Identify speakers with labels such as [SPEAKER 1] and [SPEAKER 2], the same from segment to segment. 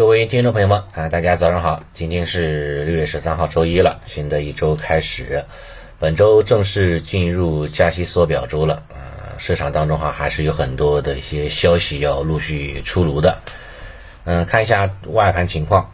[SPEAKER 1] 各位听众朋友们啊，大家早上好！今天是六月十三号，周一了，新的一周开始，本周正式进入加息缩表周了啊。市场当中哈还是有很多的一些消息要陆续出炉的。嗯，看一下外盘情况。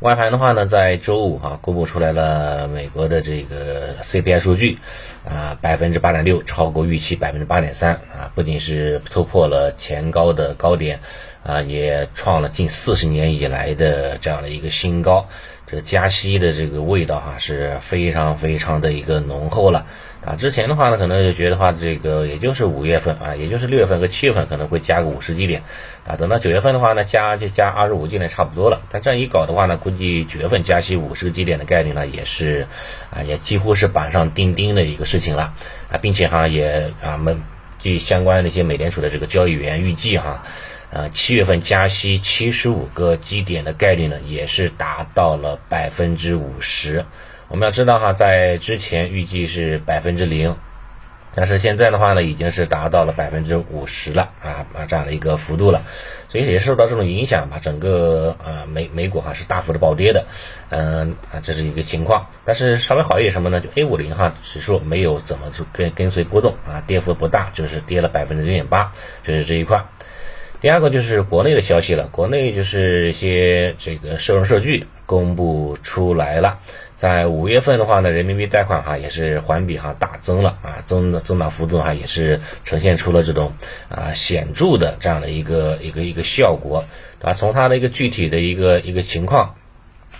[SPEAKER 1] 外盘的话呢，在周五哈公布出来了美国的这个 CPI 数据啊，百分之八点六，超过预期百分之八点三啊，不仅是突破了前高的高点。啊，也创了近四十年以来的这样的一个新高，这加息的这个味道哈是非常非常的一个浓厚了啊。之前的话呢，可能就觉得话这个也就是五月份啊，也就是六月份和七月份可能会加个五十基点啊，等到九月份的话呢，加就加二十五基点差不多了。但这样一搞的话呢，估计九月份加息五十个基点的概率呢，也是啊，也几乎是板上钉钉的一个事情了啊，并且哈也啊，们据相关的一些美联储的这个交易员预计哈。呃，七月份加息七十五个基点的概率呢，也是达到了百分之五十。我们要知道哈，在之前预计是百分之零，但是现在的话呢，已经是达到了百分之五十了啊啊这样的一个幅度了。所以也受到这种影响吧，整个呃美美股哈是大幅的暴跌的，嗯啊这是一个情况。但是稍微好一点什么呢？就 A 五零哈指数没有怎么跟跟随波动啊，跌幅不大，就是跌了百分之零点八，就是这一块。第二个就是国内的消息了，国内就是一些这个社融数据公布出来了，在五月份的话呢，人民币贷款哈也是环比哈大增了啊，增的增长幅度哈也是呈现出了这种啊显著的这样的一个一个一个效果啊，从它的一个具体的一个一个情况。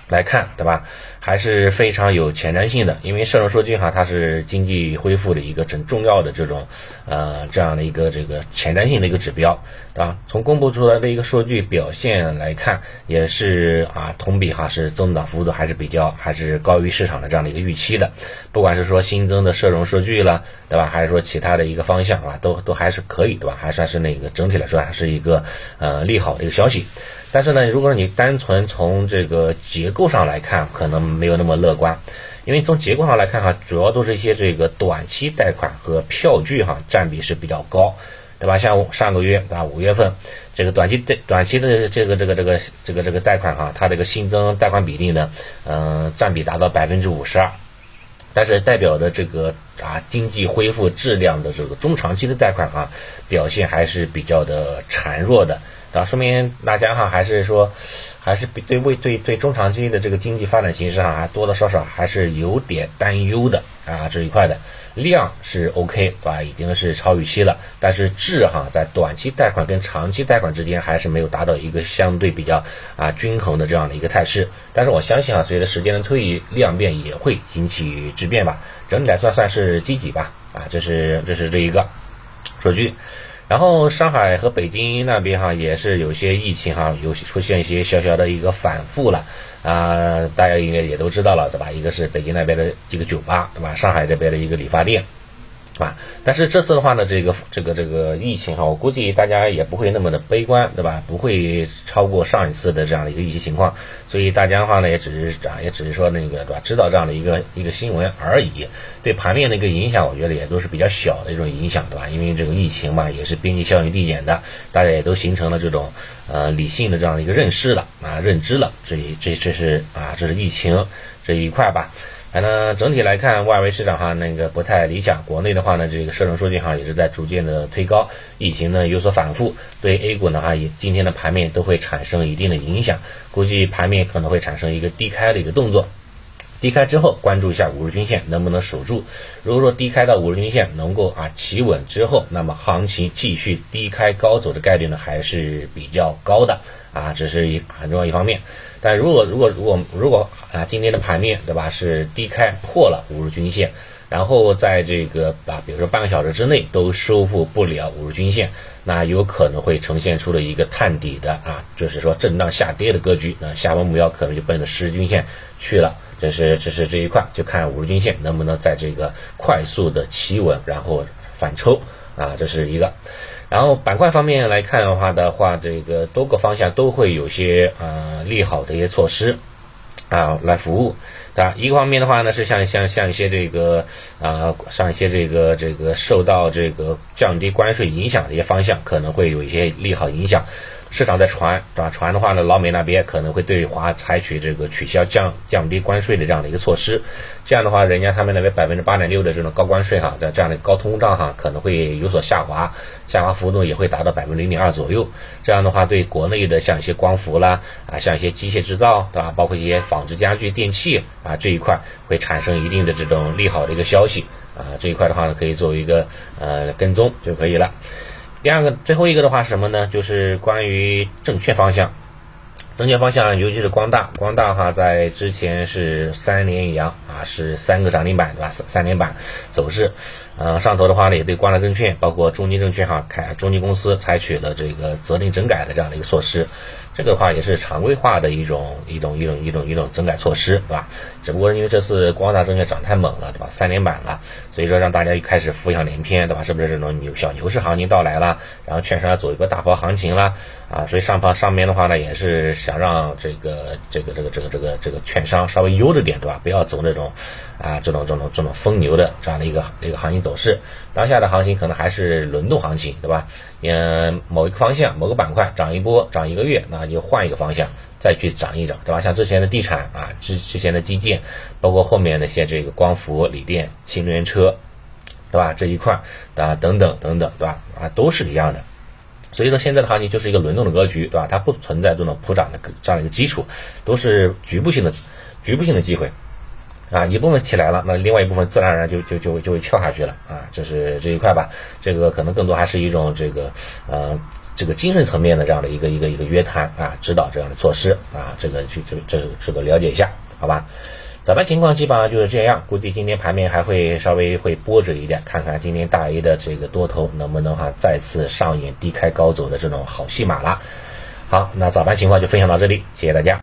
[SPEAKER 1] 来看，对吧？还是非常有前瞻性的，因为社融数据哈，它是经济恢复的一个很重要的这种，呃，这样的一个这个前瞻性的一个指标，对吧？从公布出来的一个数据表现来看，也是啊，同比哈是增长幅度还是比较还是高于市场的这样的一个预期的，不管是说新增的社融数据了，对吧？还是说其他的一个方向啊，都都还是可以，对吧？还算是那个整体来说还是一个呃利好的一个消息。但是呢，如果说你单纯从这个结结构上来看，可能没有那么乐观，因为从结构上来看哈，主要都是一些这个短期贷款和票据哈占比是比较高，对吧？像上个月对吧，五月份这个短期贷短期的这个这个这个这个这个贷款哈，它这个新增贷款比例呢，嗯，占比达到百分之五十二，但是代表的这个啊经济恢复质量的这个中长期的贷款哈，表现还是比较的孱弱的。啊，说明大家哈还是说，还是比对未对对中长期的这个经济发展形势哈，还多多少少还是有点担忧的啊这一块的量是 OK 对吧？已经是超预期了，但是质哈在短期贷款跟长期贷款之间还是没有达到一个相对比较啊均衡的这样的一个态势。但是我相信啊，随着时间的推移，量变也会引起质变吧。整体来算算是积极吧啊，这是这是这一个数据。然后上海和北京那边哈也是有些疫情哈有出现一些小小的一个反复了啊，大家应该也都知道了对吧？一个是北京那边的一个酒吧对吧？上海这边的一个理发店。啊，但是这次的话呢，这个这个这个疫情哈，我估计大家也不会那么的悲观，对吧？不会超过上一次的这样的一个疫情情况，所以大家的话呢，也只是啊，也只是说那个对吧？知道这样的一个一个新闻而已，对盘面的一个影响，我觉得也都是比较小的一种影响，对吧？因为这个疫情嘛，也是边际效应递减的，大家也都形成了这种呃理性的这样的一个认识了啊，认知了，这这这是啊，这是疫情这一块吧。反正整体来看，外围市场哈那个不太理想。国内的话呢，这个社融数据哈也是在逐渐的推高，疫情呢有所反复，对 A 股呢哈也今天的盘面都会产生一定的影响。估计盘面可能会产生一个低开的一个动作，低开之后关注一下五日均线能不能守住。如果说低开到五日均线能够啊企稳之后，那么行情继续低开高走的概率呢还是比较高的啊，这是一很重要一方面。但如果如果如果如果啊，今天的盘面对吧是低开破了五日均线，然后在这个啊，比如说半个小时之内都收复不了五日均线，那有可能会呈现出了一个探底的啊，就是说震荡下跌的格局，那下方目标可能就奔着十日均线去了。这是这是这一块，就看五日均线能不能在这个快速的企稳，然后反抽啊，这是一个。然后板块方面来看的话的话，这个多个方向都会有些呃利好的一些措施啊来服务，当然？一个方面的话呢是像像像一些这个啊像一些这个这个受到这个降低关税影响的一些方向可能会有一些利好影响。市场在传，对吧？传的话呢，老美那边可能会对华采取这个取消降降低关税的这样的一个措施。这样的话，人家他们那边百分之八点六的这种高关税哈，在这样的高通胀哈，可能会有所下滑，下滑幅度也会达到百分之零点二左右。这样的话，对国内的像一些光伏啦，啊，像一些机械制造，对吧？包括一些纺织家具、电器啊这一块，会产生一定的这种利好的一个消息啊。这一块的话呢，可以作为一个呃跟踪就可以了。第二个，最后一个的话是什么呢？就是关于证券方向。证券方向，尤其是光大，光大哈，在之前是三连阳啊，是三个涨停板对吧？三三连板走势，呃，上头的话呢，也对光大证券，包括中金证券哈，开中金公司采取了这个责令整改的这样的一个措施。这个的话也是常规化的一种一种一种一种一种整改措施，对吧？只不过因为这次光大证券涨太猛了，对吧？三连板了，所以说让大家又开始浮想联翩，对吧？是不是这种牛小牛市行情到来了？然后券商要走一个大波行情了啊？所以上方上面的话呢，也是想让这个这个这个这个这个这个券商稍微悠着点，对吧？不要走那种啊这种这种这种疯牛的这样的一个一个行情走势。当下的行情可能还是轮动行情，对吧？嗯，某一个方向某个板块涨一波涨一个月，那就换一个方向再去涨一涨，对吧？像之前的地产啊，之之前的基建，包括后面那些这个光伏、锂电、新能源车，对吧？这一块啊等等等等，对吧？啊，都是一样的。所以说现在的行情就是一个轮动的格局，对吧？它不存在这种普涨的这样一个基础，都是局部性的局部性的机会。啊，一部分起来了，那另外一部分自然而然就就就就会跳下去了啊，这是这一块吧。这个可能更多还是一种这个呃这个精神层面的这样的一个一个一个约谈啊，指导这样的措施啊，这个去这这这个了解一下，好吧？早盘情况基本上就是这样，估计今天盘面还会稍微会波折一点，看看今天大 A 的这个多头能不能哈再次上演低开高走的这种好戏码了。好，那早盘情况就分享到这里，谢谢大家。